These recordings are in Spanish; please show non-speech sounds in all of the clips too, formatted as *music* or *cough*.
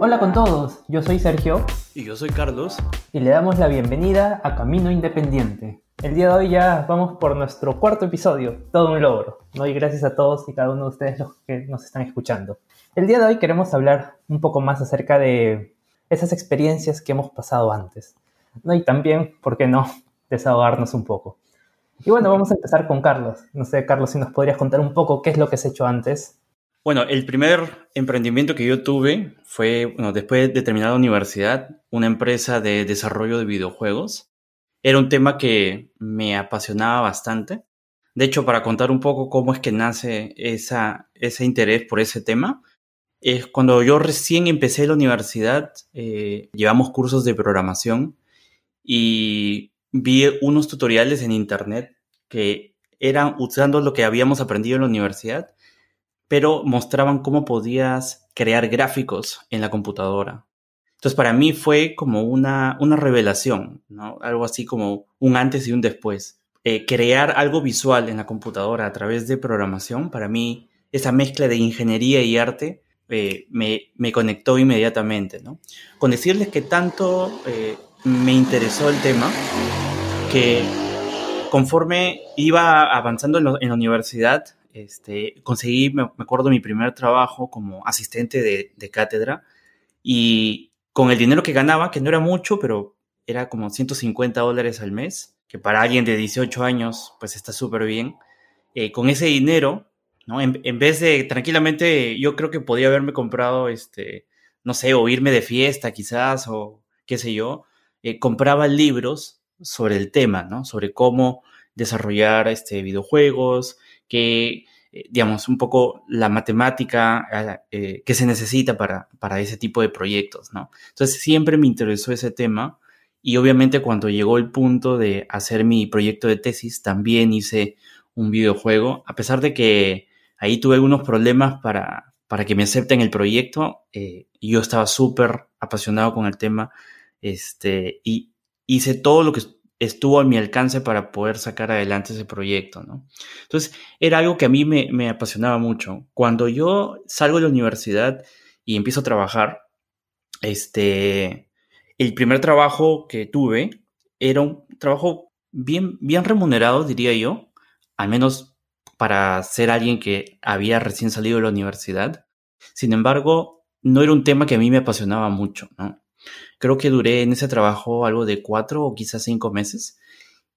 Hola con todos, yo soy Sergio. Y yo soy Carlos. Y le damos la bienvenida a Camino Independiente. El día de hoy ya vamos por nuestro cuarto episodio, todo un logro. ¿no? Y gracias a todos y cada uno de ustedes los que nos están escuchando. El día de hoy queremos hablar un poco más acerca de esas experiencias que hemos pasado antes. ¿no? Y también, ¿por qué no?, desahogarnos un poco. Y bueno, vamos a empezar con Carlos. No sé, Carlos, si nos podrías contar un poco qué es lo que has hecho antes. Bueno, el primer emprendimiento que yo tuve fue, bueno, después de terminar la universidad, una empresa de desarrollo de videojuegos. Era un tema que me apasionaba bastante. De hecho, para contar un poco cómo es que nace ese interés por ese tema, es cuando yo recién empecé la universidad, eh, llevamos cursos de programación y vi unos tutoriales en internet que eran usando lo que habíamos aprendido en la universidad, pero mostraban cómo podías crear gráficos en la computadora. Entonces para mí fue como una, una revelación, ¿no? algo así como un antes y un después. Eh, crear algo visual en la computadora a través de programación, para mí esa mezcla de ingeniería y arte eh, me, me, conectó inmediatamente. ¿no? Con decirles que tanto eh, me interesó el tema que conforme iba avanzando en, la universidad, este, conseguí, me, acuerdo, mi primer trabajo como asistente de, de, cátedra y con el dinero que ganaba, que no era mucho, pero era como 150 dólares al mes, que para alguien de 18 años, pues está súper bien. Eh, con ese dinero, ¿no? En, vez de tranquilamente, yo creo que podía haberme comprado, este, no sé, o irme de fiesta quizás, o qué sé yo, eh, compraba libros sobre el tema, ¿no? Sobre cómo desarrollar este, videojuegos, que, eh, digamos, un poco la matemática eh, que se necesita para, para ese tipo de proyectos, ¿no? Entonces siempre me interesó ese tema y obviamente cuando llegó el punto de hacer mi proyecto de tesis, también hice un videojuego, a pesar de que ahí tuve algunos problemas para, para que me acepten el proyecto, yo estaba súper apasionado con el tema este, y hice todo lo que estuvo a mi alcance para poder sacar adelante ese proyecto, ¿no? Entonces, era algo que a mí me, apasionaba mucho. Cuando yo salgo de la universidad y empiezo a trabajar, este, el primer trabajo que tuve era un trabajo bien, bien remunerado, diría yo, al menos para ser alguien que había recién salido de la universidad. Sin embargo, no era un tema que a mí me apasionaba mucho, ¿no? Creo que duré en ese trabajo algo de cuatro o quizás cinco meses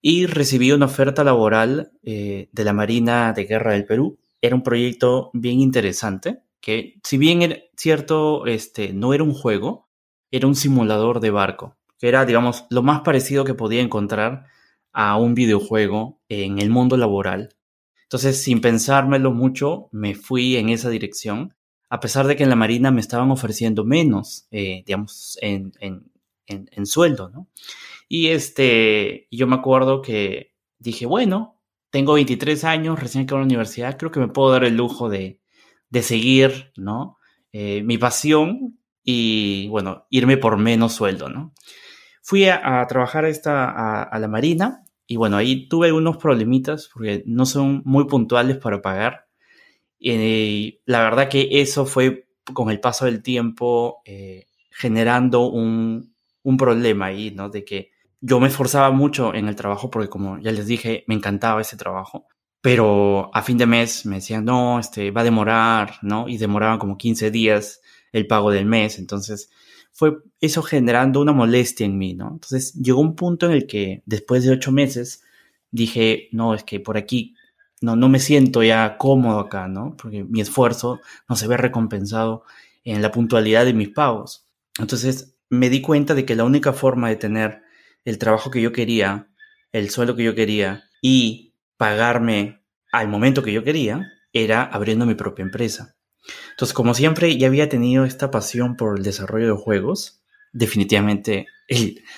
y recibí una oferta laboral eh, de la Marina de Guerra del Perú. Era un proyecto bien interesante que si bien cierto, este, no era un juego, era un simulador de barco, que era, digamos, lo más parecido que podía encontrar a un videojuego en el mundo laboral. Entonces, sin pensármelo mucho, me fui en esa dirección a pesar de que en la Marina me estaban ofreciendo menos, eh, digamos, en, en, en, sueldo, ¿no? Y este, yo me acuerdo que dije, bueno, tengo 23 años, recién acabo la universidad, creo que me puedo dar el lujo de, de seguir, ¿no? Eh, mi pasión y, bueno, irme por menos sueldo, ¿no? Fui a, trabajar esta, a, a la Marina y, bueno, ahí tuve unos problemitas porque no son muy puntuales para pagar y la verdad que eso fue con el paso del tiempo eh, generando un, un, problema ahí, ¿no? De que yo me esforzaba mucho en el trabajo porque como ya les dije, me encantaba ese trabajo, pero a fin de mes me decían, no, este, va a demorar, ¿no? Y demoraban como 15 días el pago del mes, entonces fue eso generando una molestia en mí, ¿no? Entonces llegó un punto en el que después de ocho meses dije, no, es que por aquí no, no me siento ya cómodo acá, ¿no? Porque mi esfuerzo no se ve recompensado en la puntualidad de mis pagos. Entonces me di cuenta de que la única forma de tener el trabajo que yo quería, el sueldo que yo quería y pagarme al momento que yo quería era abriendo mi propia empresa. Entonces, como siempre ya había tenido esta pasión por el desarrollo de juegos, definitivamente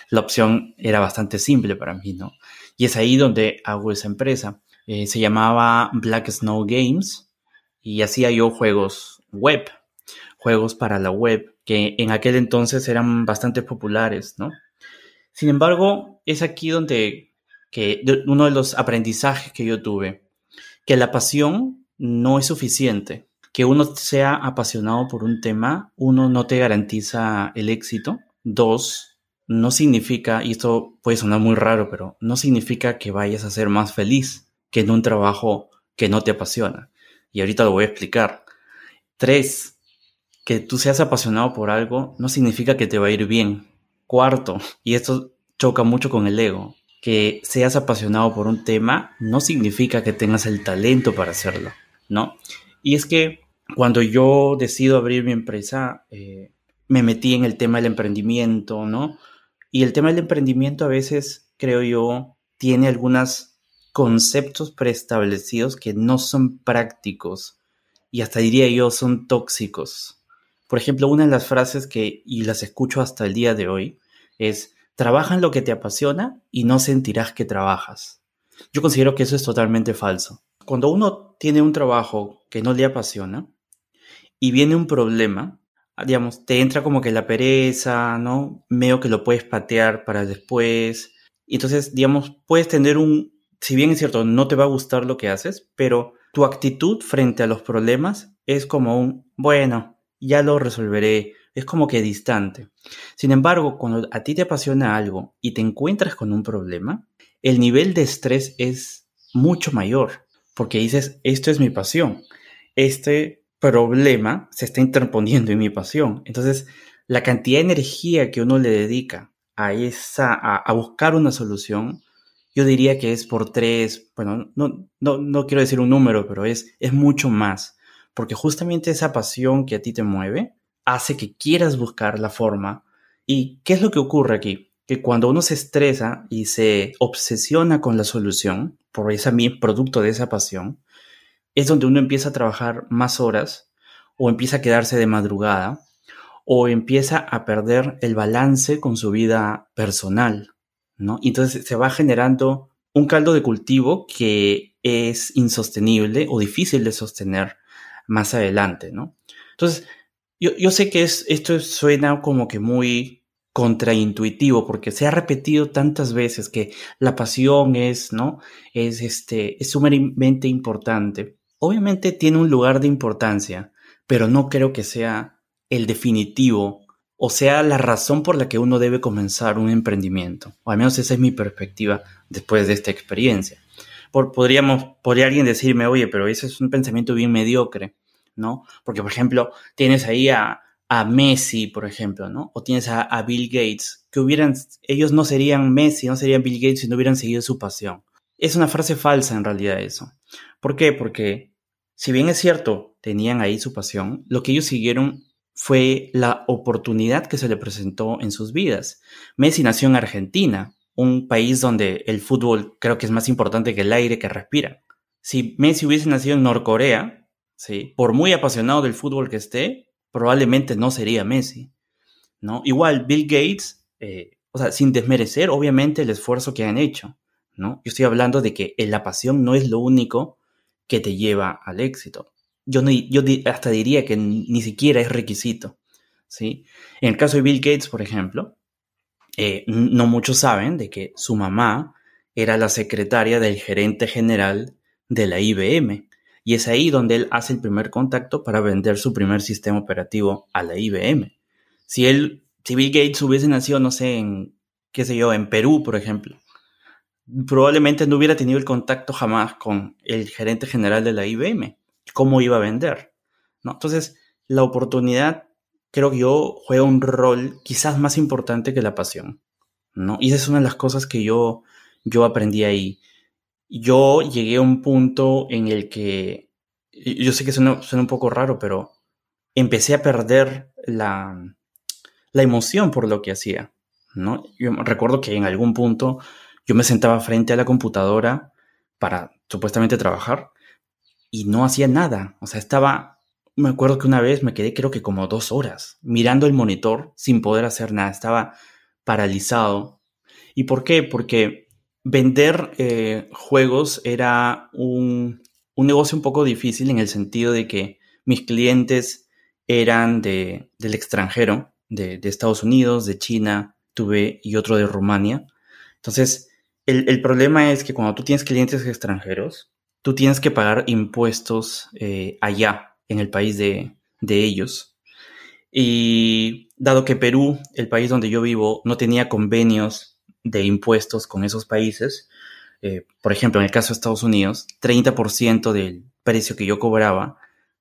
la opción era bastante simple para mí, ¿no? Y es ahí donde hago esa empresa. Eh, se llamaba Black Snow Games y hacía yo juegos web, juegos para la web, que en aquel entonces eran bastante populares, ¿no? Sin embargo, es aquí donde que uno de los aprendizajes que yo tuve, que la pasión no es suficiente. que uno sea apasionado por un tema, uno no te garantiza el éxito. Dos, no significa, y esto puede sonar muy raro, pero no significa que vayas a ser más feliz que en un trabajo que no te apasiona. Y ahorita lo voy a explicar. Tres, que tú seas apasionado por algo no significa que te va a ir bien. Cuarto, y esto choca mucho con el ego, que seas apasionado por un tema no significa que tengas el talento para hacerlo, ¿no? Y es que cuando yo decido abrir mi empresa, eh, me metí en el tema del emprendimiento, ¿no? Y el tema del emprendimiento a veces, creo yo, tiene algunos conceptos preestablecidos que no son prácticos y hasta diría yo son tóxicos. Por ejemplo, una de las frases que, y las escucho hasta el día de hoy, es, trabaja en lo que te apasiona y no sentirás que trabajas. Yo considero que eso es totalmente falso. Cuando uno tiene un trabajo que no le apasiona y viene un problema, digamos, te entra como que la pereza, ¿no? Medio que lo puedes patear para después. Entonces, digamos, puedes tener un, si bien es cierto, no te va a gustar lo que haces, pero tu actitud frente a los problemas es como un, bueno, ya lo resolveré, es como que distante. Sin embargo, cuando a ti te apasiona algo y te encuentras con un problema, el nivel de estrés es mucho mayor, porque dices, esto es mi pasión, este problema se está interponiendo en mi pasión. Entonces, la cantidad de energía que uno le dedica a esa, a, buscar una solución, yo diría que es por tres, bueno, no, no, no quiero decir un número, pero es, es mucho más, porque justamente esa pasión que a ti te mueve, hace que quieras buscar la forma. ¿Y qué es lo que ocurre aquí? Que cuando uno se estresa y se obsesiona con la solución, por ese producto de esa pasión, es donde uno empieza a trabajar más horas o empieza a quedarse de madrugada o empieza a perder el balance con su vida personal, ¿no? entonces se va generando un caldo de cultivo que es insostenible o difícil de sostener más adelante, ¿no? Entonces, yo, sé que es, esto suena como que muy contraintuitivo porque se ha repetido tantas veces que la pasión es, ¿no? Es este es sumamente importante. Obviamente tiene un lugar de importancia, pero no creo que sea el definitivo o sea la razón por la que uno debe comenzar un emprendimiento. O al menos esa es mi perspectiva después de esta experiencia. Por, podríamos, podría alguien decirme, oye, pero ese es un pensamiento bien mediocre. ¿no? Porque, por ejemplo, tienes ahí a, Messi, por ejemplo, ¿no? O tienes a, a, Bill Gates, que hubieran, ellos no serían Messi, no serían Bill Gates si no hubieran seguido su pasión. Es una frase falsa en realidad eso. ¿Por qué? Porque, si bien es cierto, tenían ahí su pasión, lo que ellos siguieron fue la oportunidad que se le presentó en sus vidas. Messi nació en Argentina, un país donde el fútbol creo que es más importante que el aire que respira. Si Messi hubiese nacido en Norcorea, ¿sí? Por muy apasionado del fútbol que esté, probablemente no sería Messi, ¿no? Igual Bill Gates, eh, o sea, sin desmerecer obviamente el esfuerzo que han hecho, ¿no? Yo estoy hablando de que la pasión no es lo único que te lleva al éxito. Yo, hasta diría que ni siquiera es requisito, ¿sí? En el caso de Bill Gates, por ejemplo, eh, no muchos saben de que su mamá era la secretaria del gerente general de la IBM. Y es ahí donde él hace el primer contacto para vender su primer sistema operativo a la IBM. Si él, si Bill Gates hubiese nacido, no sé, en, qué sé yo, en Perú, por ejemplo, probablemente no hubiera tenido el contacto jamás con el gerente general de la IBM. ¿Cómo iba a vender? ¿No? Entonces, la oportunidad, creo que yo, juega un rol quizás más importante que la pasión. ¿no? Y esa es una de las cosas que yo, yo aprendí ahí yo llegué a un punto en el que, yo sé que suena, un poco raro, pero empecé a perder la, la emoción por lo que hacía, ¿no? Yo recuerdo que en algún punto yo me sentaba frente a la computadora para supuestamente trabajar y no hacía nada, o sea, estaba, me acuerdo que una vez me quedé creo que como dos horas mirando el monitor sin poder hacer nada, estaba paralizado. ¿Y por qué? Porque Vender eh, juegos era un, negocio un poco difícil en el sentido de que mis clientes eran de, del extranjero, de, Estados Unidos, de China, tuve y otro de Rumania. Entonces, el, problema es que cuando tú tienes clientes extranjeros, tú tienes que pagar impuestos eh, allá, en el país de, de ellos. Y dado que Perú, el país donde yo vivo, no tenía convenios de impuestos con esos países, eh, por ejemplo, en el caso de Estados Unidos, 30% del precio que yo cobraba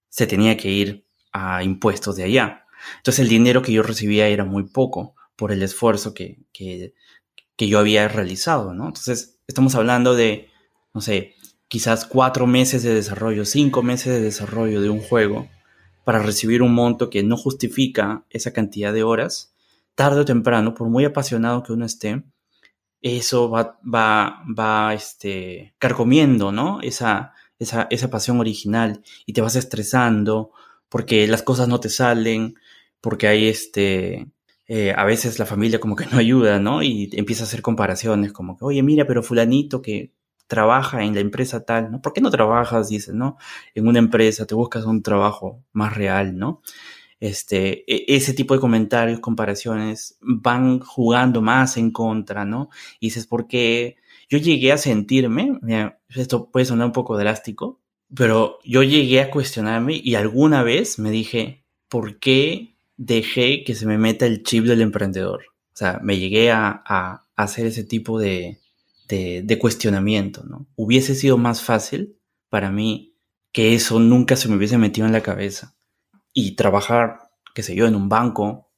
se tenía que ir a impuestos de allá. Entonces el dinero que yo recibía era muy poco por el esfuerzo que, que, que yo había realizado, ¿no? Entonces estamos hablando de, no sé, quizás cuatro meses de desarrollo, cinco meses de desarrollo de un juego para recibir un monto que no justifica esa cantidad de horas, tarde o temprano, por muy apasionado que uno esté, eso va, va, va este, carcomiendo, ¿no? Esa, esa, esa pasión original y te vas estresando porque las cosas no te salen, porque hay este, eh, a veces la familia como que no ayuda, ¿no? Y empieza a hacer comparaciones como que, oye, mira, pero fulanito que trabaja en la empresa tal, ¿no? ¿Por qué no trabajas, dices, ¿no? En una empresa, te buscas un trabajo más real, ¿no? este, e, ese tipo de comentarios, comparaciones, van jugando más en contra, ¿no? Y dices, porque yo llegué a sentirme, esto puede sonar un poco drástico, pero yo llegué a cuestionarme y alguna vez me dije, ¿por qué dejé que se me meta el chip del emprendedor? O sea, me llegué a, a hacer ese tipo de, de, cuestionamiento, ¿no? Hubiese sido más fácil para mí que eso nunca se me hubiese metido en la cabeza y trabajar, qué sé yo, en un banco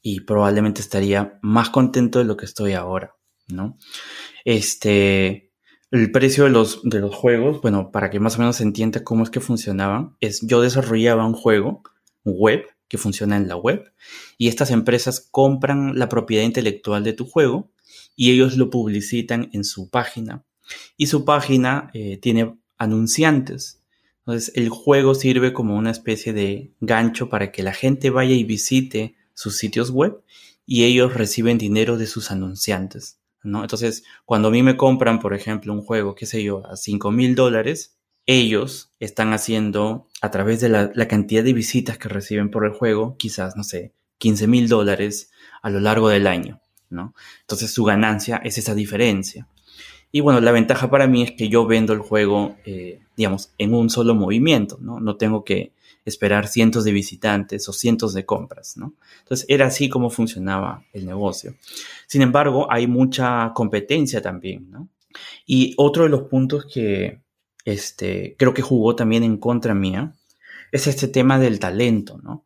y probablemente estaría más contento de lo que estoy ahora, ¿no? Este, el precio de los, de los juegos, bueno, para que más o menos se entienda cómo es que funcionaban, es yo desarrollaba un juego web que funciona en la web y estas empresas compran la propiedad intelectual de tu juego y ellos lo publicitan en su página. Y su página eh, tiene anunciantes. Entonces, el juego sirve como una especie de gancho para que la gente vaya y visite sus sitios web y ellos reciben dinero de sus anunciantes. Entonces, cuando a mí me compran, por ejemplo, un juego, qué sé yo, a 5 mil dólares, ellos están haciendo, a través de la, la, cantidad de visitas que reciben por el juego, quizás, no sé, 15 mil dólares a lo largo del año, ¿no? Entonces, su ganancia es esa diferencia. Y bueno, la ventaja para mí es que yo vendo el juego, eh, digamos, en un solo movimiento, ¿no? No tengo que esperar cientos de visitantes o cientos de compras, ¿no? Entonces era así como funcionaba el negocio. Sin embargo, hay mucha competencia también. Y otro de los puntos que este, creo que jugó también en contra mía es este tema del talento, ¿no?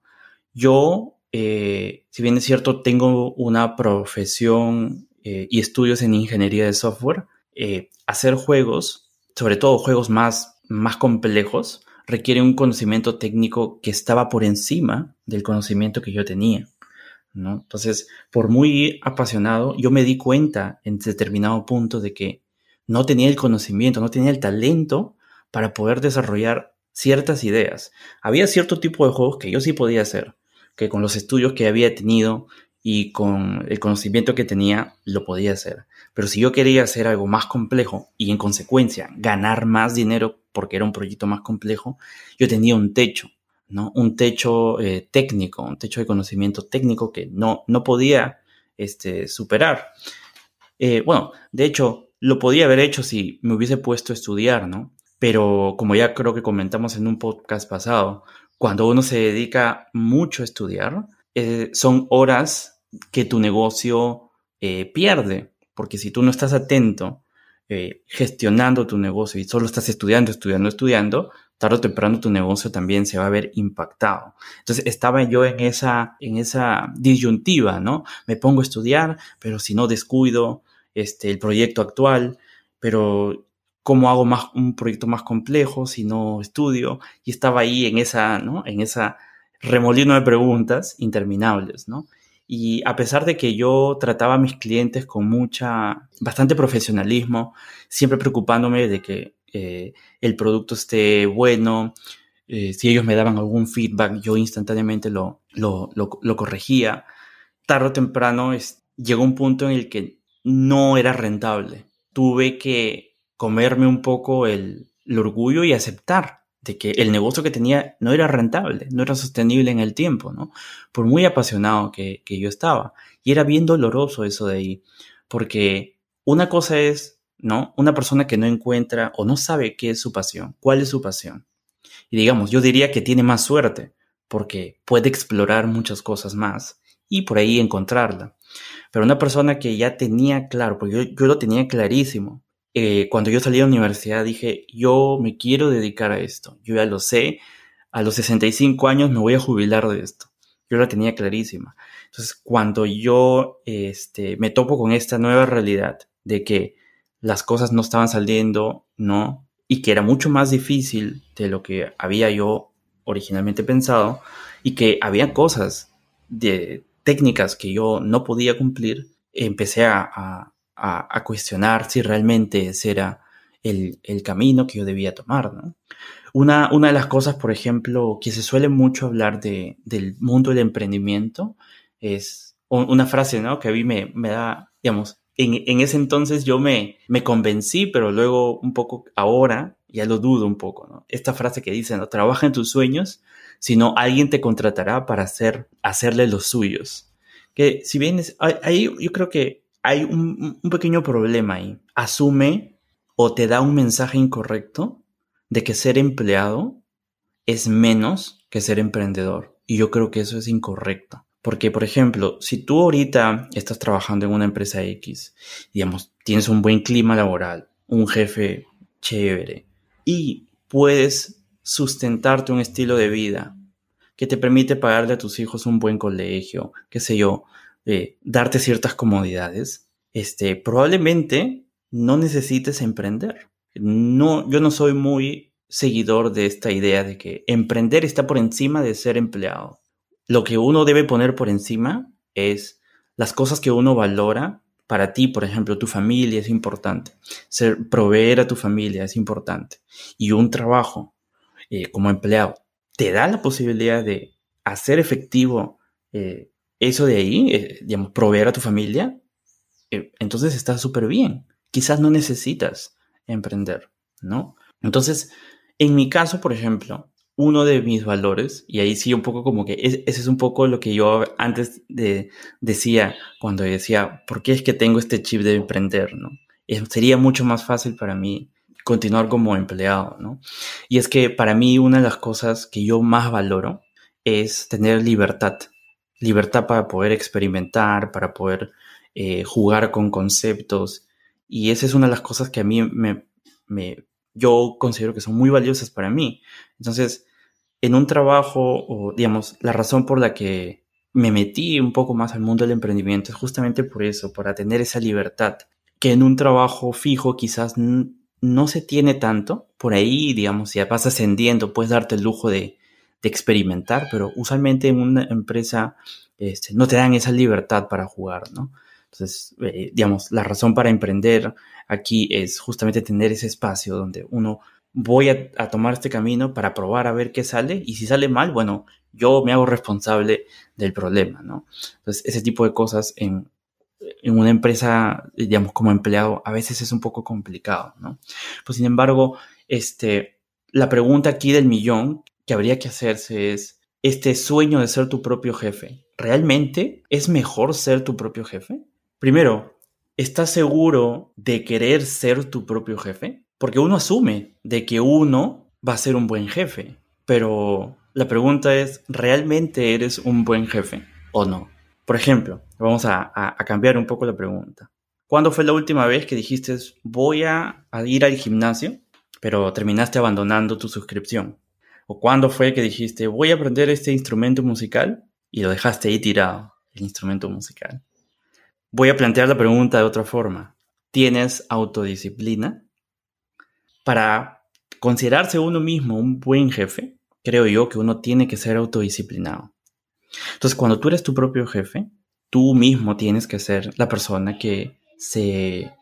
Yo, eh, si bien es cierto, tengo una profesión eh, y estudios en ingeniería de software, eh, hacer juegos, sobre todo juegos más, más complejos, requiere un conocimiento técnico que estaba por encima del conocimiento que yo tenía. ¿no? Entonces, por muy apasionado, yo me di cuenta en determinado punto de que no tenía el conocimiento, no tenía el talento para poder desarrollar ciertas ideas. Había cierto tipo de juegos que yo sí podía hacer, que con los estudios que había tenido y con el conocimiento que tenía lo podía hacer. Pero si yo quería hacer algo más complejo y en consecuencia ganar más dinero porque era un proyecto más complejo, yo tenía un techo, ¿no? Un techo eh, técnico, un techo de conocimiento técnico que no, no podía este, superar. Eh, bueno, de hecho, lo podía haber hecho si me hubiese puesto a estudiar, ¿no? Pero como ya creo que comentamos en un podcast pasado, cuando uno se dedica mucho a estudiar, eh, son horas que tu negocio eh, pierde, porque si tú no estás atento eh, gestionando tu negocio y solo estás estudiando, estudiando, estudiando, tarde o temprano tu negocio también se va a ver impactado. Entonces estaba yo en esa, en esa disyuntiva, ¿no? Me pongo a estudiar, pero si no descuido este, el proyecto actual, pero ¿cómo hago más, un proyecto más complejo si no estudio? Y estaba ahí en esa, ¿no? En esa remolino de preguntas interminables, ¿no? Y a pesar de que yo trataba a mis clientes con mucha, bastante profesionalismo, siempre preocupándome de que eh, el producto esté bueno, eh, si ellos me daban algún feedback, yo instantáneamente lo, lo, lo, corregía. Tarde o temprano es, llegó un punto en el que no era rentable. Tuve que comerme un poco el, orgullo y aceptar de que el negocio que tenía no era rentable, no era sostenible en el tiempo, ¿no? Por muy apasionado que, yo estaba. Y era bien doloroso eso de ahí, porque una cosa es, ¿no? Una persona que no encuentra o no sabe qué es su pasión, cuál es su pasión. Y digamos, yo diría que tiene más suerte porque puede explorar muchas cosas más y por ahí encontrarla. Pero una persona que ya tenía claro, porque yo, lo tenía clarísimo, eh, cuando yo salí de la universidad dije, yo me quiero dedicar a esto, yo ya lo sé, a los 65 años me voy a jubilar de esto. Yo la tenía clarísima. Entonces, cuando yo este, me topo con esta nueva realidad de que las cosas no estaban saliendo, ¿no? Y que era mucho más difícil de lo que había yo originalmente pensado y que había cosas de técnicas que yo no podía cumplir, empecé a, cuestionar si realmente ese era el, camino que yo debía tomar, ¿no? Una, una, de las cosas, por ejemplo, que se suele mucho hablar de, del mundo del emprendimiento es una frase, ¿no? Que a mí me, me da, digamos, en, ese entonces yo me, me convencí, pero luego un poco ahora ya lo dudo un poco, ¿no? Esta frase que dice, ¿no? Trabaja en tus sueños, sino alguien te contratará para hacer, hacerle los suyos. Que si bien es, ahí yo creo que hay un, pequeño problema ahí. Asume o te da un mensaje incorrecto de que ser empleado es menos que ser emprendedor. Y yo creo que eso es incorrecto. Porque, por ejemplo, si tú ahorita estás trabajando en una empresa X, digamos, tienes un buen clima laboral, un jefe chévere y puedes sustentarte un estilo de vida que te permite pagarle a tus hijos un buen colegio, qué sé yo, eh, darte ciertas comodidades, este, probablemente no necesites emprender. No, yo no soy muy seguidor de esta idea de que emprender está por encima de ser empleado lo que uno debe poner por encima es las cosas que uno valora. Para ti, por ejemplo, tu familia es importante. Ser, proveer a tu familia es importante. Y un trabajo eh, como empleado te da la posibilidad de hacer efectivo eh, eso de ahí, eh, digamos, proveer a tu familia. entonces está súper bien. Quizás no necesitas emprender, ¿no? Entonces, en mi caso, por ejemplo, uno de mis valores, y ahí sí un poco como que ese es un poco lo que yo antes de, decía cuando decía, ¿por qué es que tengo este chip de emprender? ¿no? sería mucho más fácil para mí continuar como empleado, ¿no? Y es que para mí una de las cosas que yo más valoro es tener libertad, libertad para poder experimentar, para poder eh, jugar con conceptos, y esa es una de las cosas que a mí me, me yo considero que son muy valiosas para mí. Entonces, en un trabajo, o digamos, la razón por la que me metí un poco más al mundo del emprendimiento es justamente por eso, para tener esa libertad, que en un trabajo fijo quizás no se tiene tanto. Por ahí, digamos, si vas ascendiendo, puedes darte el lujo de, experimentar, pero usualmente en una empresa este, no te dan esa libertad para jugar, ¿no? Entonces, eh, digamos, la razón para emprender aquí es justamente tener ese espacio donde uno voy a, tomar este camino para probar a ver qué sale y si sale mal, bueno, yo me hago responsable del problema, ¿no? Entonces, ese tipo de cosas en, en una empresa, digamos, como empleado, a veces es un poco complicado, ¿no? Pues sin embargo, este, la pregunta aquí del millón que habría que hacerse es, este sueño de ser tu propio jefe, ¿realmente es mejor ser tu propio jefe? Primero, ¿estás seguro de querer ser tu propio jefe? Porque uno asume de que uno va a ser un buen jefe, pero la pregunta es, ¿realmente eres un buen jefe o no? Por ejemplo, vamos a, cambiar un poco la pregunta. ¿Cuándo fue la última vez que dijiste voy a, ir al gimnasio, pero terminaste abandonando tu suscripción? ¿O cuándo fue que dijiste voy a aprender este instrumento musical y lo dejaste ahí tirado, el instrumento musical? Voy a plantear la pregunta de otra forma. ¿Tienes autodisciplina? para considerarse uno mismo un buen jefe, creo yo que uno tiene que ser autodisciplinado. Entonces, cuando tú eres tu propio jefe, tú mismo tienes que ser la persona que se,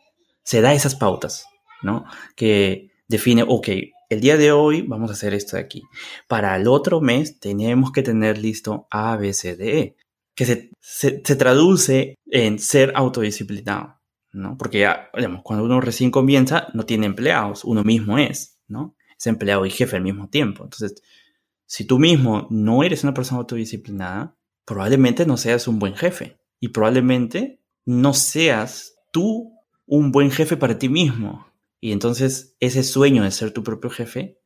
se da esas pautas, ¿no? Que define, ok, el día de hoy vamos a hacer esto de aquí. Para el otro mes tenemos que tener listo A, B, C, D, E, que se, se traduce en ser autodisciplinado. ¿no? Porque ya, digamos, cuando uno recién comienza, no tiene empleados, uno mismo es, ¿no? Es empleado y jefe al mismo tiempo. Entonces, si tú mismo no eres una persona autodisciplinada, probablemente no seas un buen jefe y probablemente no seas tú un buen jefe para ti mismo. Y entonces ese sueño de ser tu propio jefe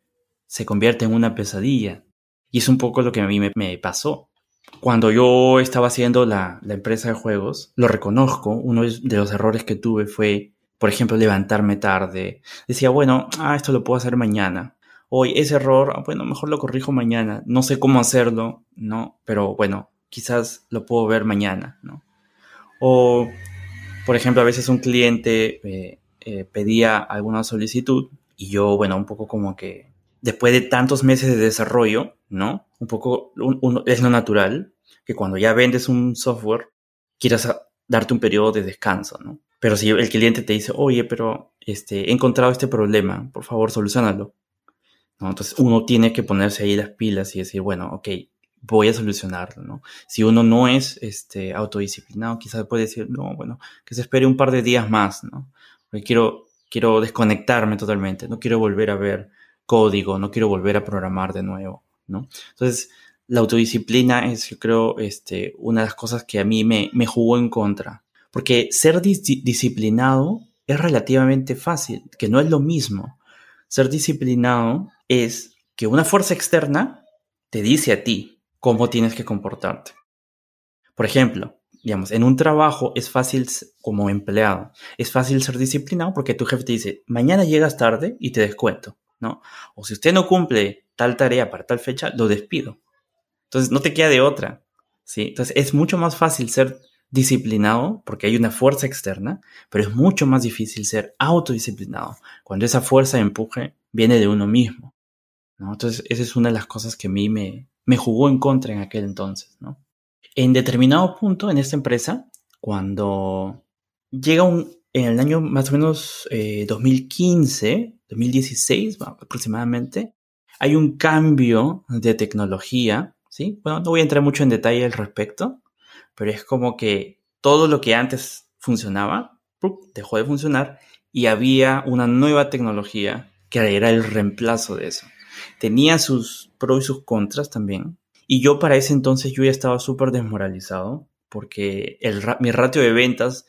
se convierte en una pesadilla. Y es un poco lo que a mí me, pasó. Cuando yo estaba haciendo la, la, empresa de juegos, lo reconozco, uno de los errores que tuve fue, por ejemplo, levantarme tarde. Decía, bueno, ah, esto lo puedo hacer mañana. Hoy ese error, ah, bueno, mejor lo corrijo mañana. No sé cómo hacerlo, ¿no? Pero bueno, quizás lo puedo ver mañana, ¿no? O, por ejemplo, a veces un cliente eh, eh, pedía alguna solicitud y yo, bueno, un poco como que después de tantos meses de desarrollo, ¿no? Un poco es lo natural que cuando ya vendes un software quieras darte un periodo de descanso, ¿no? Pero si el cliente te dice, oye, pero este, he encontrado este problema, por favor, solucionalo. Entonces uno tiene que ponerse ahí las pilas y decir, bueno, ok, voy a solucionarlo, ¿no? Si uno no es este, autodisciplinado, quizás puede decir, no, bueno, que se espere un par de días más, ¿no? Quiero, quiero desconectarme totalmente, no quiero volver a ver código, no quiero volver a programar de nuevo, ¿no? Entonces, la autodisciplina es, yo creo, este, una de las cosas que a mí me, me jugó en contra. Porque ser disciplinado es relativamente fácil, que no es lo mismo. Ser disciplinado es que una fuerza externa te dice a ti cómo tienes que comportarte. Por ejemplo, digamos, en un trabajo es fácil como empleado, es fácil ser disciplinado porque tu jefe te dice, mañana llegas tarde y te descuento. ¿no? O si usted no cumple tal tarea para tal fecha, lo despido. Entonces no te queda de otra, ¿sí? Entonces es mucho más fácil ser disciplinado porque hay una fuerza externa, pero es mucho más difícil ser autodisciplinado cuando esa fuerza de empuje viene de uno mismo, ¿no? Entonces esa es una de las cosas que a mí me, me jugó en contra en aquel entonces, ¿no? En determinado punto en esta empresa, cuando llega un, en el año más o menos 2015, eh, 2016 aproximadamente, hay un cambio de tecnología, ¿sí? Bueno, no voy a entrar mucho en detalle al respecto, pero es como que todo lo que antes funcionaba, dejó de funcionar y había una nueva tecnología que era el reemplazo de eso. Tenía sus pros y sus contras también. Y yo para ese entonces yo ya estaba súper desmoralizado porque el, mi ratio de ventas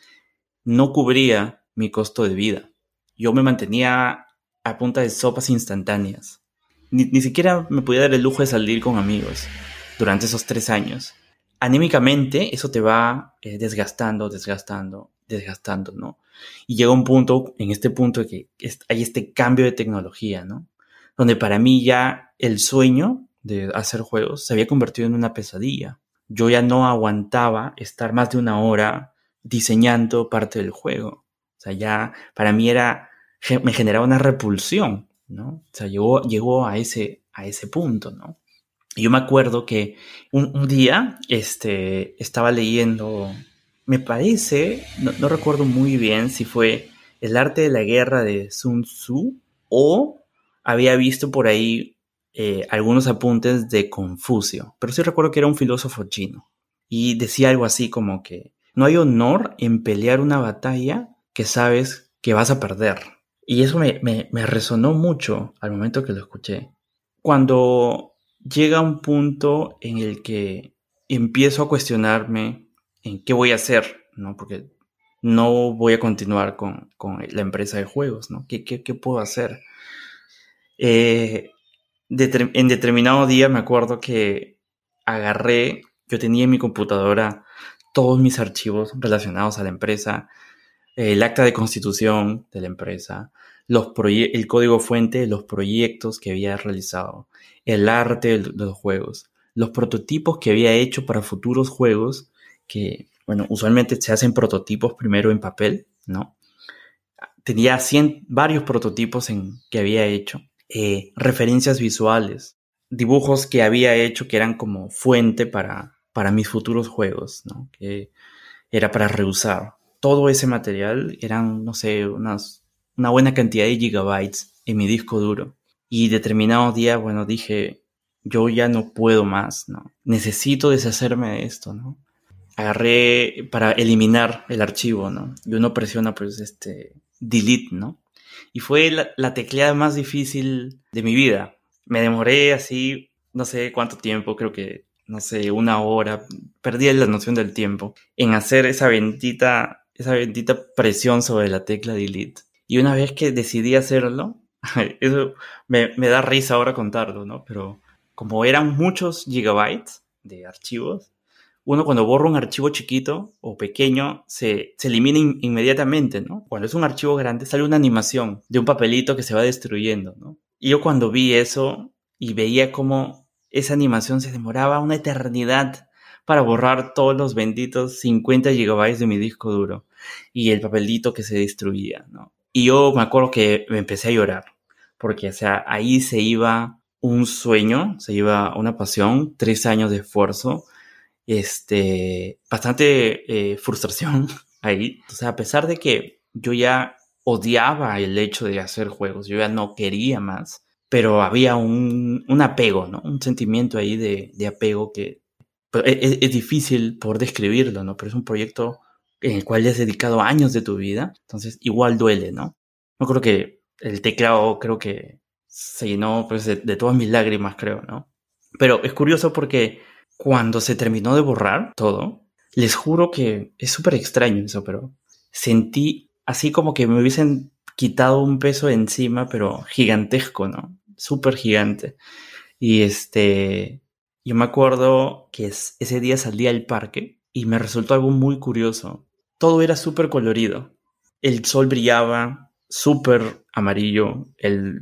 no cubría mi costo de vida. Yo me mantenía a punta de sopas instantáneas. Ni, siquiera me podía dar el lujo de salir con amigos durante esos tres años. Anímicamente eso te va eh, desgastando, desgastando, desgastando, ¿no? Y llega un punto, en este punto que hay este cambio de tecnología, ¿no? Donde para mí ya el sueño de hacer juegos se había convertido en una pesadilla. Yo ya no aguantaba estar más de una hora diseñando parte del juego. O sea, ya para mí era, me generaba una repulsión, ¿no? O sea, llegó, llegó a, ese, a ese punto, ¿no? Y yo me acuerdo que un, día este, estaba leyendo, me parece, no, recuerdo muy bien si fue El arte de la guerra de Sun Tzu o había visto por ahí eh, algunos apuntes de Confucio, pero sí recuerdo que era un filósofo chino y decía algo así como que no hay honor en pelear una batalla que sabes que vas a perder. Y eso me, resonó mucho al momento que lo escuché. Cuando llega un punto en el que empiezo a cuestionarme en qué voy a hacer, ¿no? Porque no voy a continuar con, la empresa de juegos, ¿no? ¿Qué, puedo hacer? Eh, en determinado día me acuerdo que agarré, yo tenía en mi computadora todos mis archivos relacionados a la empresa, el acta de constitución de la empresa, el código fuente de los proyectos que había realizado, el arte de los juegos, los prototipos que había hecho para futuros juegos, que, bueno, usualmente se hacen prototipos primero en papel, ¿no? Tenía 100, varios prototipos que había hecho, eh, referencias visuales, dibujos que había hecho que eran como fuente para, para mis futuros juegos, ¿no? Que era para reusar. Todo ese material eran, no sé, unas, una buena cantidad de gigabytes en mi disco duro. Y determinado día, bueno, dije, yo ya no puedo más, ¿no? Necesito deshacerme de esto, ¿no? Agarré para eliminar el archivo, ¿no? Y uno presiona, pues, este, delete, ¿no? Y fue la, la tecleada más difícil de mi vida. Me demoré así, no sé cuánto tiempo, creo que no sé, una hora, perdí la noción del tiempo en hacer esa bendita, esa bendita presión sobre la tecla delete. Y una vez que decidí hacerlo, *laughs* Eso me, me da risa ahora contarlo, ¿no? Pero como eran muchos gigabytes de archivos, uno cuando borra un archivo chiquito o pequeño se, se elimina inmediatamente, ¿no? Cuando es un archivo grande sale una animación de un papelito que se va destruyendo, ¿no? Y yo cuando vi eso y veía cómo esa animación se demoraba una eternidad para borrar todos los benditos 50 gigabytes de mi disco duro y el papelito que se destruía, ¿no? Y yo me acuerdo que me empecé a llorar, porque, o sea, ahí se iba un sueño, se iba una pasión, tres años de esfuerzo, este, bastante eh, frustración *laughs* ahí. O sea, a pesar de que yo ya odiaba el hecho de hacer juegos, yo ya no quería más, pero había un, un apego, ¿no? Un sentimiento ahí de, de apego que pues, es, e, es, difícil por describirlo, ¿no? Pero es un proyecto en el cual le has dedicado años de tu vida, entonces igual duele, ¿no? No creo que el teclado, creo que se llenó pues, de, de todas mis lágrimas, creo, ¿no? Pero es curioso porque cuando se terminó de borrar todo, les juro que es súper extraño eso, pero sentí así como que me hubiesen quitado un peso encima, pero gigantesco, ¿no? Súper gigante. Y este, yo me acuerdo que ese día salí al parque y me resultó algo muy curioso. Todo era súper colorido. El sol brillaba súper amarillo, el,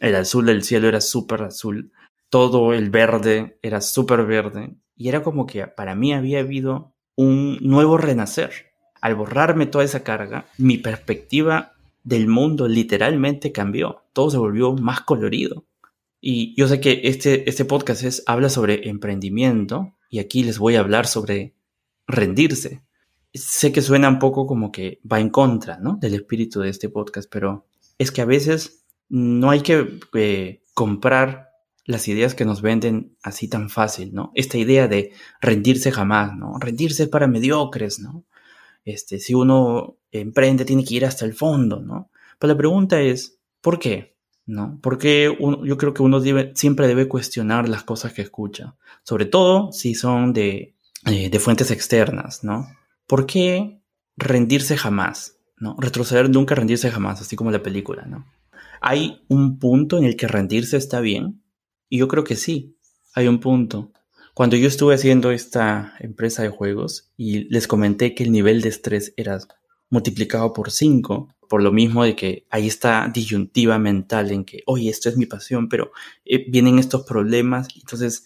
el azul del cielo era súper azul todo el verde era súper verde y era como que para mí había habido un nuevo renacer. Al borrarme toda esa carga, mi perspectiva del mundo literalmente cambió, todo se volvió más colorido. Y yo sé que este, este podcast es, habla sobre emprendimiento y aquí les voy a hablar sobre rendirse. Sé que suena un poco como que va en contra ¿no? del espíritu de este podcast, pero es que a veces no hay que eh, comprar las ideas que nos venden así tan fácil, ¿no? Esta idea de rendirse jamás, ¿no? Rendirse para mediocres, ¿no? Este, si uno emprende tiene que ir hasta el fondo, ¿no? Pero la pregunta es, ¿por qué? ¿No? Porque yo creo que uno siempre debe cuestionar las cosas que escucha, sobre todo si son de, eh, de fuentes externas, ¿no? ¿Por qué rendirse jamás? ¿No? Retroceder nunca, rendirse jamás, así como la película, ¿no? Hay un punto en el que rendirse está bien, y yo creo que sí, hay un punto. Cuando yo estuve haciendo esta empresa de juegos y les comenté que el nivel de estrés era multiplicado por 5, por lo mismo de que hay esta disyuntiva mental en que, oye, esto es mi pasión, pero eh, vienen estos problemas, entonces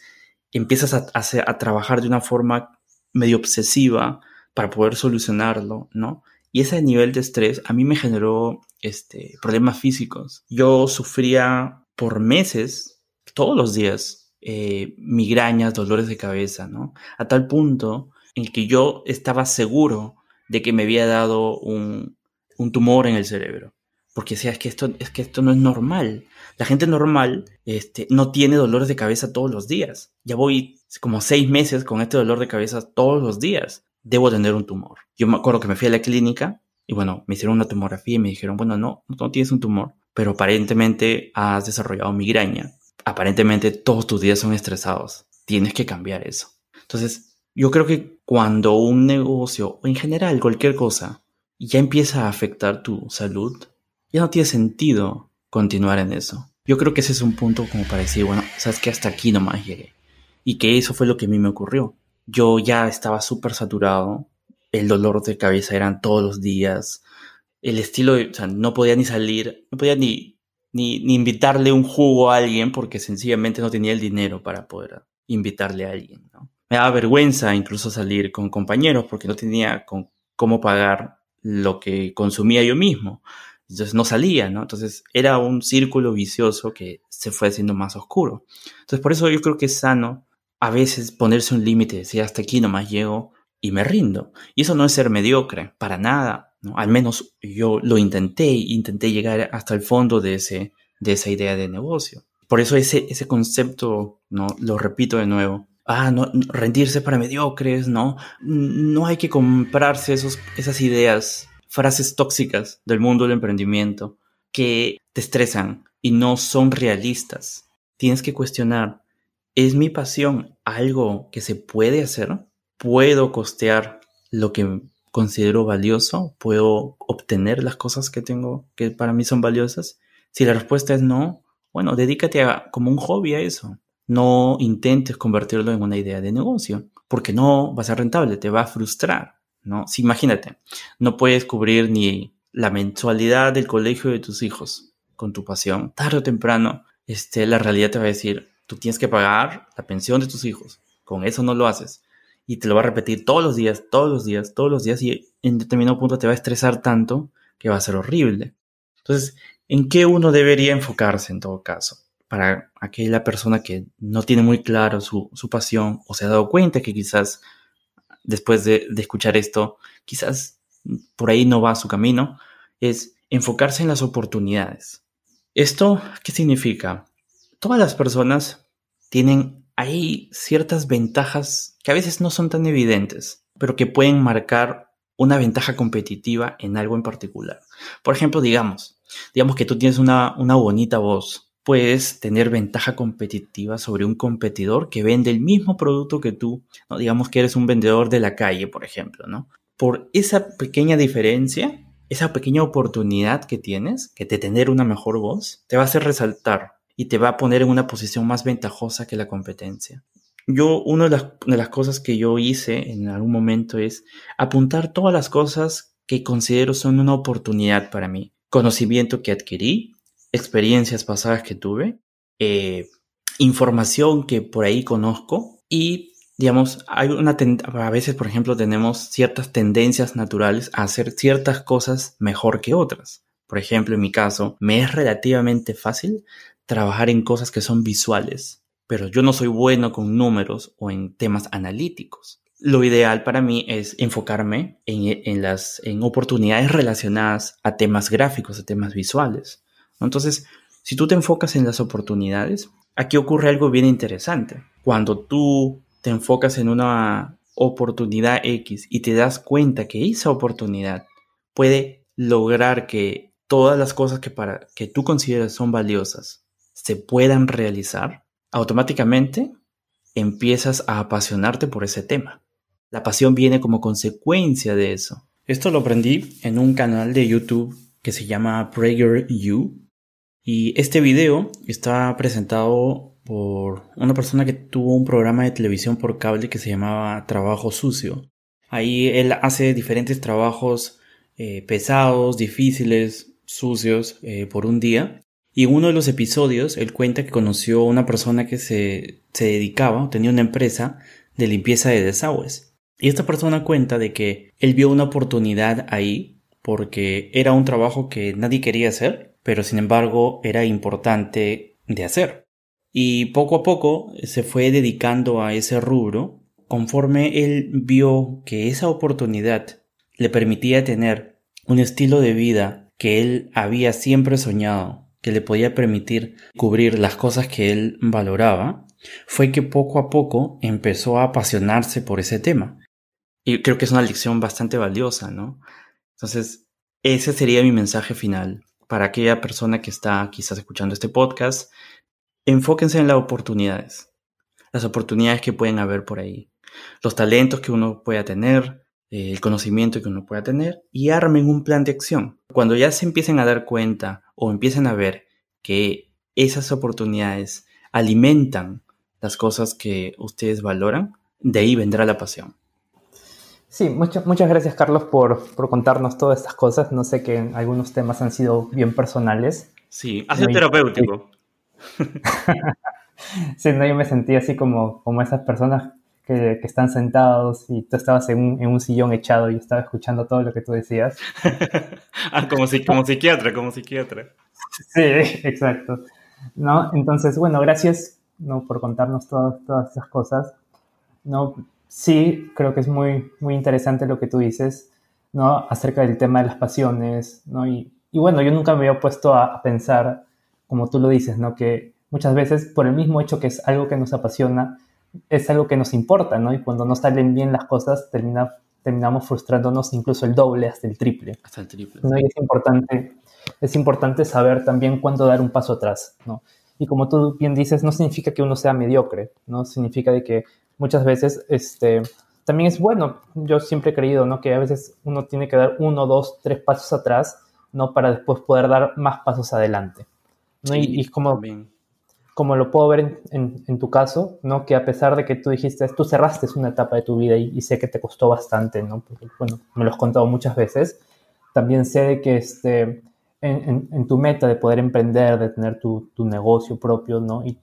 empiezas a, a, trabajar de una forma medio obsesiva para poder solucionarlo, ¿no? Y ese nivel de estrés a mí me generó este, problemas físicos. Yo sufría por meses todos los días eh, migrañas, dolores de cabeza, ¿no? A tal punto en que yo estaba seguro de que me había dado un, un tumor en el cerebro. Porque decía, es que esto, es que esto no es normal. La gente normal este, no tiene dolores de cabeza todos los días. Ya voy como seis meses con este dolor de cabeza todos los días. Debo tener un tumor. Yo me acuerdo que me fui a la clínica y bueno, me hicieron una tomografía y me dijeron, bueno, no, no tienes un tumor, pero aparentemente has desarrollado migraña aparentemente todos tus días son estresados. Tienes que cambiar eso. Entonces, yo creo que cuando un negocio o en general cualquier cosa ya empieza a afectar tu salud, ya no tiene sentido continuar en eso. Yo creo que ese es un punto como para decir, bueno, sabes que hasta aquí nomás llegué. Y que eso fue lo que a mí me ocurrió. Yo ya estaba súper saturado, el dolor de cabeza eran todos los días, el estilo, o sea, no podía ni salir, no podía ni ni, ni invitarle un jugo a alguien porque sencillamente no tenía el dinero para poder invitarle a alguien. ¿no? Me daba vergüenza incluso salir con compañeros porque no tenía con cómo pagar lo que consumía yo mismo. Entonces no salía, ¿no? Entonces era un círculo vicioso que se fue haciendo más oscuro. Entonces por eso yo creo que es sano a veces ponerse un límite, decir hasta aquí nomás llego y me rindo. Y eso no es ser mediocre, para nada. Al menos yo lo intenté, intenté llegar hasta el fondo de, ese, de esa idea de negocio. Por eso ese, ese concepto, ¿no? Lo repito de nuevo. Ah, no, rendirse para mediocres, ¿no? No hay que comprarse esos, esas ideas, frases tóxicas del mundo del emprendimiento que te estresan y no son realistas. Tienes que cuestionar, ¿es mi pasión algo que se puede hacer? ¿Puedo costear lo que considero valioso, puedo obtener las cosas que tengo que para mí son valiosas. Si la respuesta es no, bueno, dedícate a, como un hobby a eso. No intentes convertirlo en una idea de negocio, porque no va a ser rentable, te va a frustrar, ¿no? Si imagínate, no puedes cubrir ni la mensualidad del colegio de tus hijos con tu pasión, tarde o temprano, este, la realidad te va a decir, tú tienes que pagar la pensión de tus hijos, con eso no lo haces. Y te lo va a repetir todos los días, todos los días, todos los días, y en determinado punto te va a estresar tanto que va a ser horrible. Entonces, ¿en qué uno debería enfocarse en todo caso? Para aquella persona que no tiene muy claro su, pasión o se ha dado cuenta que quizás después de, de escuchar esto, quizás por ahí no va su camino, es enfocarse en las oportunidades. ¿Esto qué significa? Todas las personas tienen ahí ciertas ventajas que a veces no son tan evidentes, pero que pueden marcar una ventaja competitiva en algo en particular. Por ejemplo, digamos, digamos que tú tienes una, una bonita voz, puedes tener ventaja competitiva sobre un competidor que vende el mismo producto que tú, ¿no? digamos que eres un vendedor de la calle, por ejemplo, ¿no? Por esa pequeña diferencia, esa pequeña oportunidad que tienes, que de tener una mejor voz, te va a hacer resaltar y te va a poner en una posición más ventajosa que la competencia. Yo, una de las, cosas que yo hice en algún momento es apuntar todas las cosas que considero son una oportunidad para mí. Conocimiento que adquirí, experiencias pasadas que tuve, eh, información que por ahí conozco y digamos, hay una a veces, por ejemplo, tenemos ciertas tendencias naturales a hacer ciertas cosas mejor que otras. Por ejemplo, en mi caso, me es relativamente fácil trabajar en cosas que son visuales, pero yo no soy bueno con números o en temas analíticos. Lo ideal para mí es enfocarme en, en las en oportunidades relacionadas a temas gráficos, a temas visuales. Entonces, si tú te enfocas en las oportunidades, aquí ocurre algo bien interesante. Cuando tú te enfocas en una oportunidad X y te das cuenta que esa oportunidad puede lograr que todas las cosas que, para, que tú consideras son valiosas se puedan realizar, automáticamente empiezas a apasionarte por ese tema. La pasión viene como consecuencia de eso. Esto lo aprendí en un canal de YouTube que se llama Prayer You. Y este video está presentado por una persona que tuvo un programa de televisión por cable que se llamaba Trabajo Sucio. Ahí él hace diferentes trabajos eh, pesados, difíciles, sucios eh, por un día. Y en uno de los episodios él cuenta que conoció a una persona que se, se dedicaba, tenía una empresa de limpieza de desagües. Y esta persona cuenta de que él vio una oportunidad ahí porque era un trabajo que nadie quería hacer, pero sin embargo era importante de hacer y poco a poco se fue dedicando a ese rubro conforme él vio que esa oportunidad le permitía tener un estilo de vida que él había siempre soñado, que le podía permitir cubrir las cosas que él valoraba, fue que poco a poco empezó a apasionarse por ese tema. Y creo que es una lección bastante valiosa, ¿no? Entonces, ese sería mi mensaje final para aquella persona que está quizás escuchando este podcast enfóquense en las oportunidades, las oportunidades que pueden haber por ahí, los talentos que uno pueda tener, el conocimiento que uno pueda tener y armen un plan de acción. Cuando ya se empiecen a dar cuenta o empiecen a ver que esas oportunidades alimentan las cosas que ustedes valoran, de ahí vendrá la pasión. Sí, muchas muchas gracias Carlos por, por, contarnos todas estas cosas. No sé que algunos temas han sido bien personales. Sí, ha sido terapéutico. *laughs* sí, no, yo me sentí así como, como esas personas que, que están sentados y tú estabas en un, en un, sillón echado y estaba escuchando todo lo que tú decías. *laughs* ah, como, si, como psiquiatra, como psiquiatra. Sí, exacto. ¿No? Entonces, bueno, gracias ¿no? por contarnos todas todas esas cosas. ¿no? Sí, creo que es muy, muy interesante lo que tú dices ¿no? acerca del tema de las pasiones. ¿no? Y, y bueno, yo nunca me había puesto a, a pensar como tú lo dices, ¿no? Que muchas veces por el mismo hecho que es algo que nos apasiona, es algo que nos importa, ¿no? Y cuando no salen bien las cosas, termina, terminamos frustrándonos incluso el doble, hasta el triple. Hasta el triple. ¿no? Y es importante, es importante saber también cuándo dar un paso atrás, ¿no? Y como tú bien dices, no significa que uno sea mediocre, ¿no? Significa de que muchas veces, este, también es bueno, yo siempre he creído, ¿no? Que a veces uno tiene que dar uno, dos, tres pasos atrás, ¿no? Para después poder dar más pasos adelante. ¿no? y, y como, como lo puedo ver en, tu caso, ¿no? Que a pesar de que tú dijiste, tú cerraste una etapa de tu vida y, sé que te costó bastante, ¿no? Porque, bueno, me lo has contado muchas veces. También sé de que este, en, tu meta de poder emprender, de tener tu, negocio propio, ¿no? Y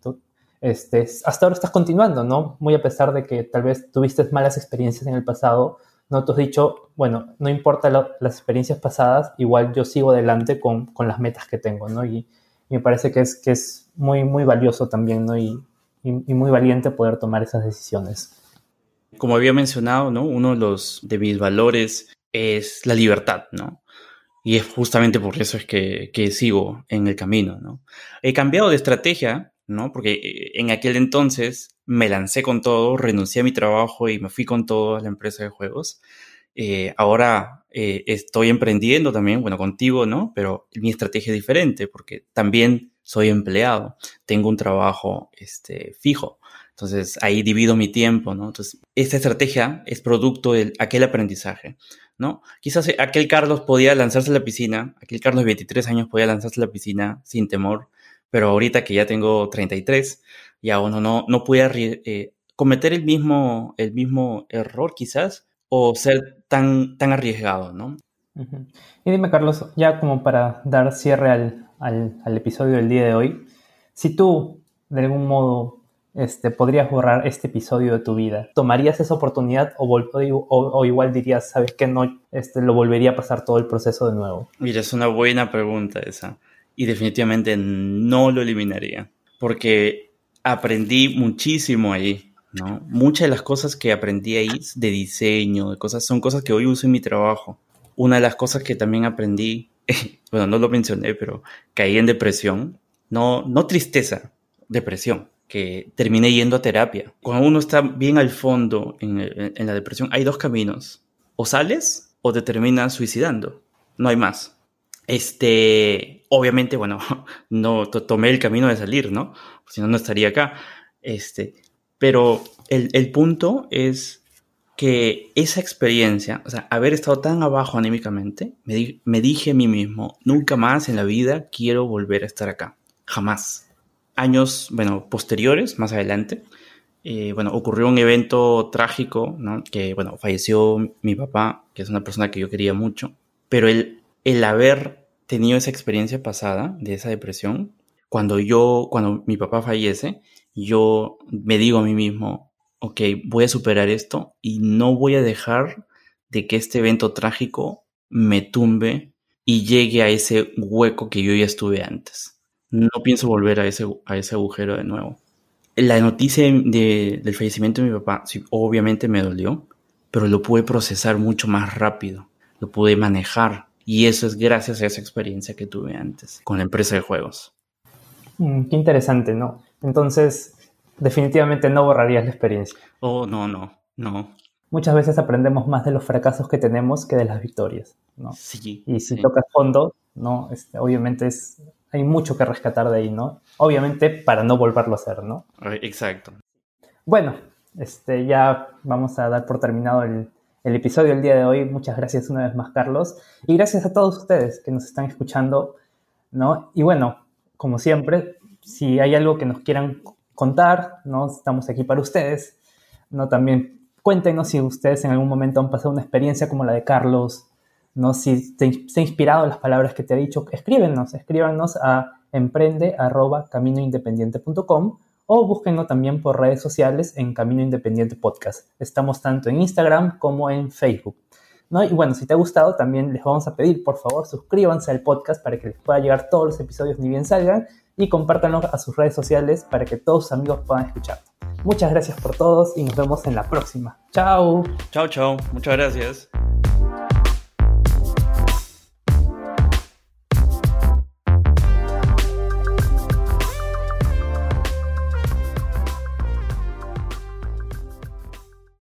este, hasta ahora estás continuando, ¿no? Muy a pesar de que tal vez tuviste malas experiencias en el pasado, ¿no? Tú has dicho, bueno, no importa las experiencias pasadas, igual yo sigo adelante con, con las metas que tengo, ¿no? Y, me parece que es, que es muy, muy valioso también, ¿no? Y, y, muy valiente poder tomar esas decisiones. Como había mencionado, ¿no? Uno de, los, de mis valores es la libertad, ¿no? Y es justamente por eso es que, que sigo en el camino, ¿no? He cambiado de estrategia, ¿no? Porque eh, en aquel entonces me lancé con todo, renuncié a mi trabajo y me fui con todo a la empresa de juegos. Eh, ahora eh, estoy emprendiendo también, bueno, contigo, ¿no? Pero mi estrategia es diferente porque también soy empleado, tengo un trabajo este, fijo. Entonces ahí divido mi tiempo, ¿no? Entonces, esta estrategia es producto de aquel aprendizaje, ¿no? Quizás aquel Carlos podía lanzarse a la piscina, aquel Carlos de 23 años podía lanzarse a la piscina sin temor, pero ahorita que ya tengo 33, ya uno no, no puede eh, cometer el mismo, el mismo error quizás o ser tan, tan arriesgado, ¿no? Y dime, Carlos, ya como para dar cierre al, al, episodio del día de hoy, si tú de algún modo este, podrías borrar este episodio de tu vida, ¿tomarías esa oportunidad o, o, igual dirías, sabes que no, este, lo volvería a pasar todo el proceso de nuevo? Mira, es una buena pregunta esa. Y definitivamente no lo eliminaría, porque aprendí muchísimo ahí. ¿No? Muchas de las cosas que aprendí ahí de diseño, de cosas, son cosas que hoy uso en mi trabajo. Una de las cosas que también aprendí, *laughs* bueno, no lo mencioné, pero caí en depresión. No, no tristeza, depresión, que terminé yendo a terapia. Cuando uno está bien al fondo en, en la depresión, hay dos caminos. O sales o te terminas suicidando. No hay más. Este, obviamente, bueno, *laughs* no tomé el camino de salir, ¿no? Si no, no estaría acá. Este, pero el, punto es que esa experiencia, o sea, haber estado tan abajo anímicamente, me, dije a mí mismo, nunca más en la vida quiero volver a estar acá. Jamás. Años, bueno, posteriores, más adelante, eh, bueno, ocurrió un evento trágico, ¿no? Que, bueno, falleció mi papá, que es una persona que yo quería mucho, pero el, el haber tenido esa experiencia pasada de esa depresión, cuando yo, cuando mi papá fallece, yo me digo a mí mismo, ok, voy a superar esto y no voy a dejar de que este evento trágico me tumbe y llegue a ese hueco que yo ya estuve antes. No pienso volver a ese, a ese agujero de nuevo. La noticia del fallecimiento de mi papá, sí, obviamente me dolió, pero lo pude procesar mucho más rápido, lo pude manejar. Y eso es gracias a esa experiencia que tuve antes con la empresa de juegos. Mm, qué interesante, ¿no? Entonces, definitivamente no borrarías la experiencia. Oh, no, no, no. Muchas veces aprendemos más de los fracasos que tenemos que de las victorias, ¿no? Sí. Y si tocas fondo, ¿no? Este, obviamente es, hay mucho que rescatar de ahí, ¿no? Obviamente para no volverlo a hacer, ¿no? Exacto. Bueno, este, ya vamos a dar por terminado el, el episodio del día de hoy. Muchas gracias una vez más, Carlos. Y gracias a todos ustedes que nos están escuchando, ¿no? Y bueno, como siempre, si hay algo que nos quieran contar, ¿no? Estamos aquí para ustedes, ¿no? También cuéntenos si ustedes en algún momento han pasado una experiencia como la de Carlos, ¿no? Si te, ha inspirado las palabras que te ha dicho, escríbenos, escríbanos a emprende.caminoindependiente.com o búsquenlo también por redes sociales en Camino Independiente Podcast. Estamos tanto en Instagram como en Facebook. ¿No? Y bueno, si te ha gustado, también les vamos a pedir, por favor, suscríbanse al podcast para que les pueda llegar todos los episodios ni bien salgan y compártanlo a sus redes sociales para que todos sus amigos puedan escuchar. Muchas gracias por todos y nos vemos en la próxima. Chao. Chao, chao. Muchas gracias.